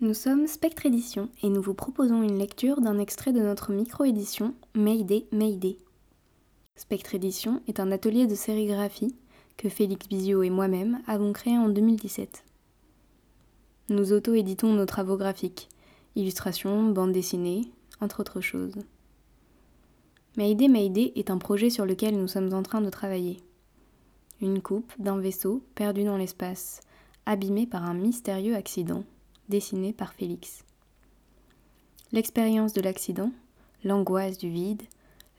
Nous sommes Spectre Édition et nous vous proposons une lecture d'un extrait de notre micro-édition Mayday Mayday. Spectre Édition est un atelier de sérigraphie que Félix Bizio et moi-même avons créé en 2017. Nous auto-éditons nos travaux graphiques, illustrations, bandes dessinées, entre autres choses. Mayday Mayday est un projet sur lequel nous sommes en train de travailler. Une coupe d'un vaisseau perdu dans l'espace, abîmé par un mystérieux accident, dessiné par Félix. L'expérience de l'accident, l'angoisse du vide,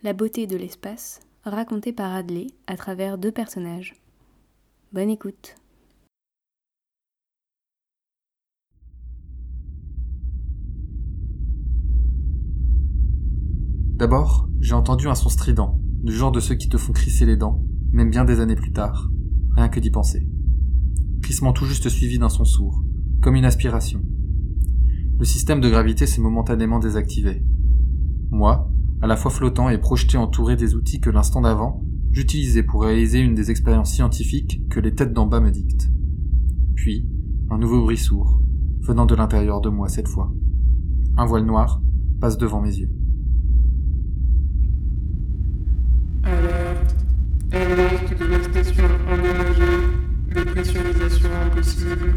la beauté de l'espace, racontée par Adley à travers deux personnages. Bonne écoute. D'abord, j'ai entendu un son strident, du genre de ceux qui te font crisser les dents, même bien des années plus tard, rien que d'y penser. Crissement tout juste suivi d'un son sourd, comme une aspiration. Le système de gravité s'est momentanément désactivé. Moi, à la fois flottant et projeté entouré des outils que l'instant d'avant, j'utilisais pour réaliser une des expériences scientifiques que les têtes d'en bas me dictent. Puis, un nouveau bruit sourd, venant de l'intérieur de moi cette fois. Un voile noir passe devant mes yeux. Alerte. Alerte de la station endommagée. Dépressurisation impossible.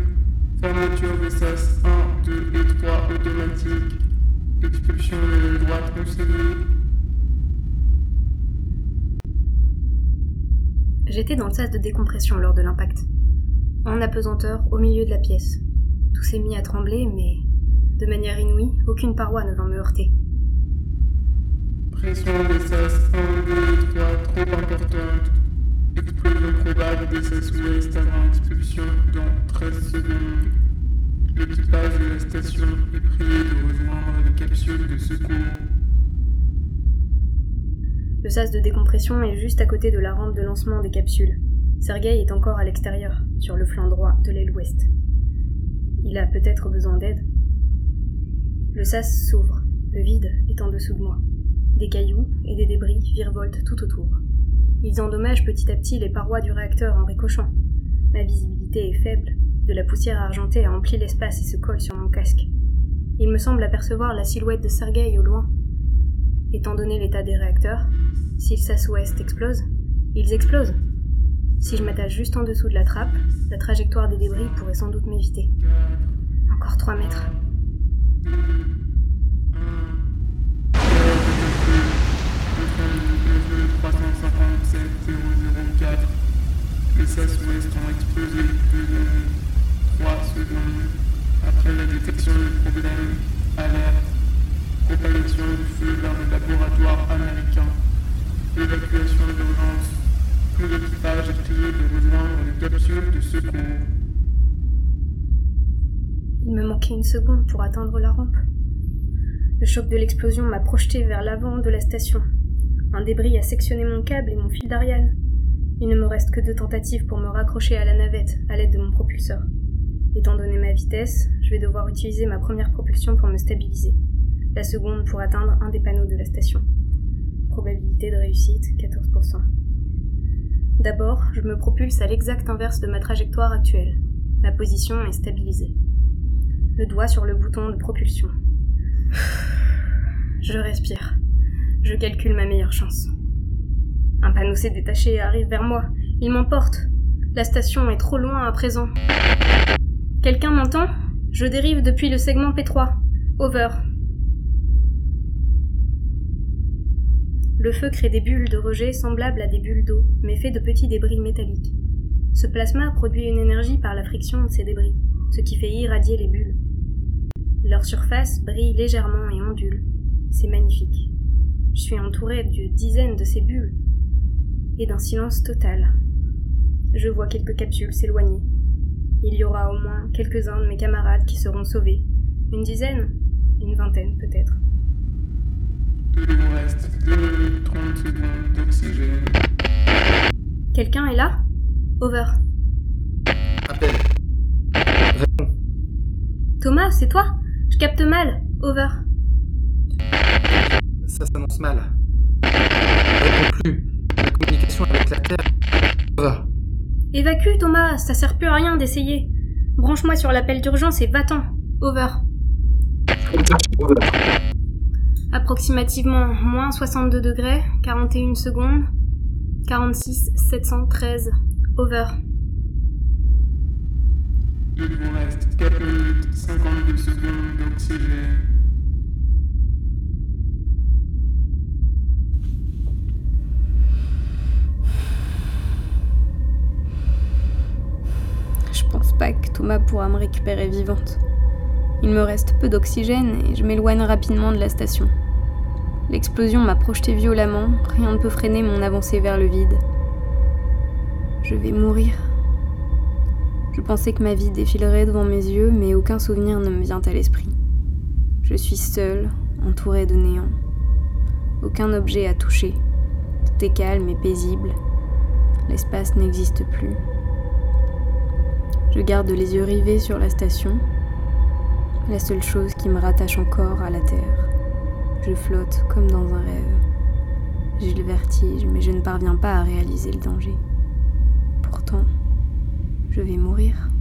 Fermeture des sas 1, 2 et 3 automatiques. Expulsion de droite conseillée. J'étais dans le sas de décompression lors de l'impact. En apesanteur, au milieu de la pièce. Tout s'est mis à trembler, mais de manière inouïe, aucune paroi ne vint me heurter. Pression des sas 1, 2 et 3 trop importante. Explosion probable expulsion dans 13 secondes. De la station est prié de rejoindre les capsules de secours. Le sas de décompression est juste à côté de la rampe de lancement des capsules. Sergei est encore à l'extérieur, sur le flanc droit de l'aile ouest. Il a peut-être besoin d'aide. Le sas s'ouvre, le vide est en dessous de moi. Des cailloux et des débris virevoltent tout autour. Ils endommagent petit à petit les parois du réacteur en ricochant. Ma visibilité est faible, de la poussière argentée a empli l'espace et se colle sur mon casque. Il me semble apercevoir la silhouette de Sergei au loin. Étant donné l'état des réacteurs, si le sas ouest explose, ils explosent. Si je m'attache juste en dessous de la trappe, la trajectoire des débris pourrait sans doute m'éviter. Encore trois mètres. Les sas ouest ont explosé 2 secondes, 3 secondes. Après la détection du problème, alerte. Propagation du feu vers le laboratoire américain. Évacuation d'urgence. Tout l'équipage est prié de rejoindre les capsules de secours. Il me manquait une seconde pour atteindre la rampe. Le choc de l'explosion m'a projeté vers l'avant de la station. Un débris a sectionné mon câble et mon fil d'Ariane. Il ne me reste que deux tentatives pour me raccrocher à la navette à l'aide de mon propulseur. Étant donné ma vitesse, je vais devoir utiliser ma première propulsion pour me stabiliser, la seconde pour atteindre un des panneaux de la station. Probabilité de réussite 14%. D'abord, je me propulse à l'exact inverse de ma trajectoire actuelle. Ma position est stabilisée. Le doigt sur le bouton de propulsion. Je respire. Je calcule ma meilleure chance. Un panneau s'est détaché et arrive vers moi. Il m'emporte. La station est trop loin à présent. Quelqu'un m'entend? Je dérive depuis le segment P3. Over. Le feu crée des bulles de rejet semblables à des bulles d'eau, mais fait de petits débris métalliques. Ce plasma produit une énergie par la friction de ces débris, ce qui fait irradier les bulles. Leur surface brille légèrement et ondule. C'est magnifique. Je suis entourée de dizaines de ces bulles et d'un silence total. Je vois quelques capsules s'éloigner. Il y aura au moins quelques-uns de mes camarades qui seront sauvés. Une dizaine? Une vingtaine peut-être. Il nous reste 2 minutes 30 secondes d'oxygène. Quelqu'un est là? Over. Appel. Réponds. Thomas, c'est toi? Je capte mal. Over. Ça s'annonce mal. Réponds plus. La communication avec la Terre. Va. Évacue, Thomas, ça sert plus à rien d'essayer. Branche-moi sur l'appel d'urgence et va-t'en. Over. Approximativement moins 62 degrés, 41 secondes, 46 713. Over. Il vous reste 4 minutes 52 secondes d'oxygène. Thomas pourra me récupérer vivante. Il me reste peu d'oxygène et je m'éloigne rapidement de la station. L'explosion m'a projeté violemment, rien ne peut freiner mon avancée vers le vide. Je vais mourir. Je pensais que ma vie défilerait devant mes yeux, mais aucun souvenir ne me vient à l'esprit. Je suis seule, entourée de néant. Aucun objet à toucher. Tout est calme et paisible. L'espace n'existe plus. Je garde les yeux rivés sur la station, la seule chose qui me rattache encore à la Terre. Je flotte comme dans un rêve. J'ai le vertige, mais je ne parviens pas à réaliser le danger. Pourtant, je vais mourir.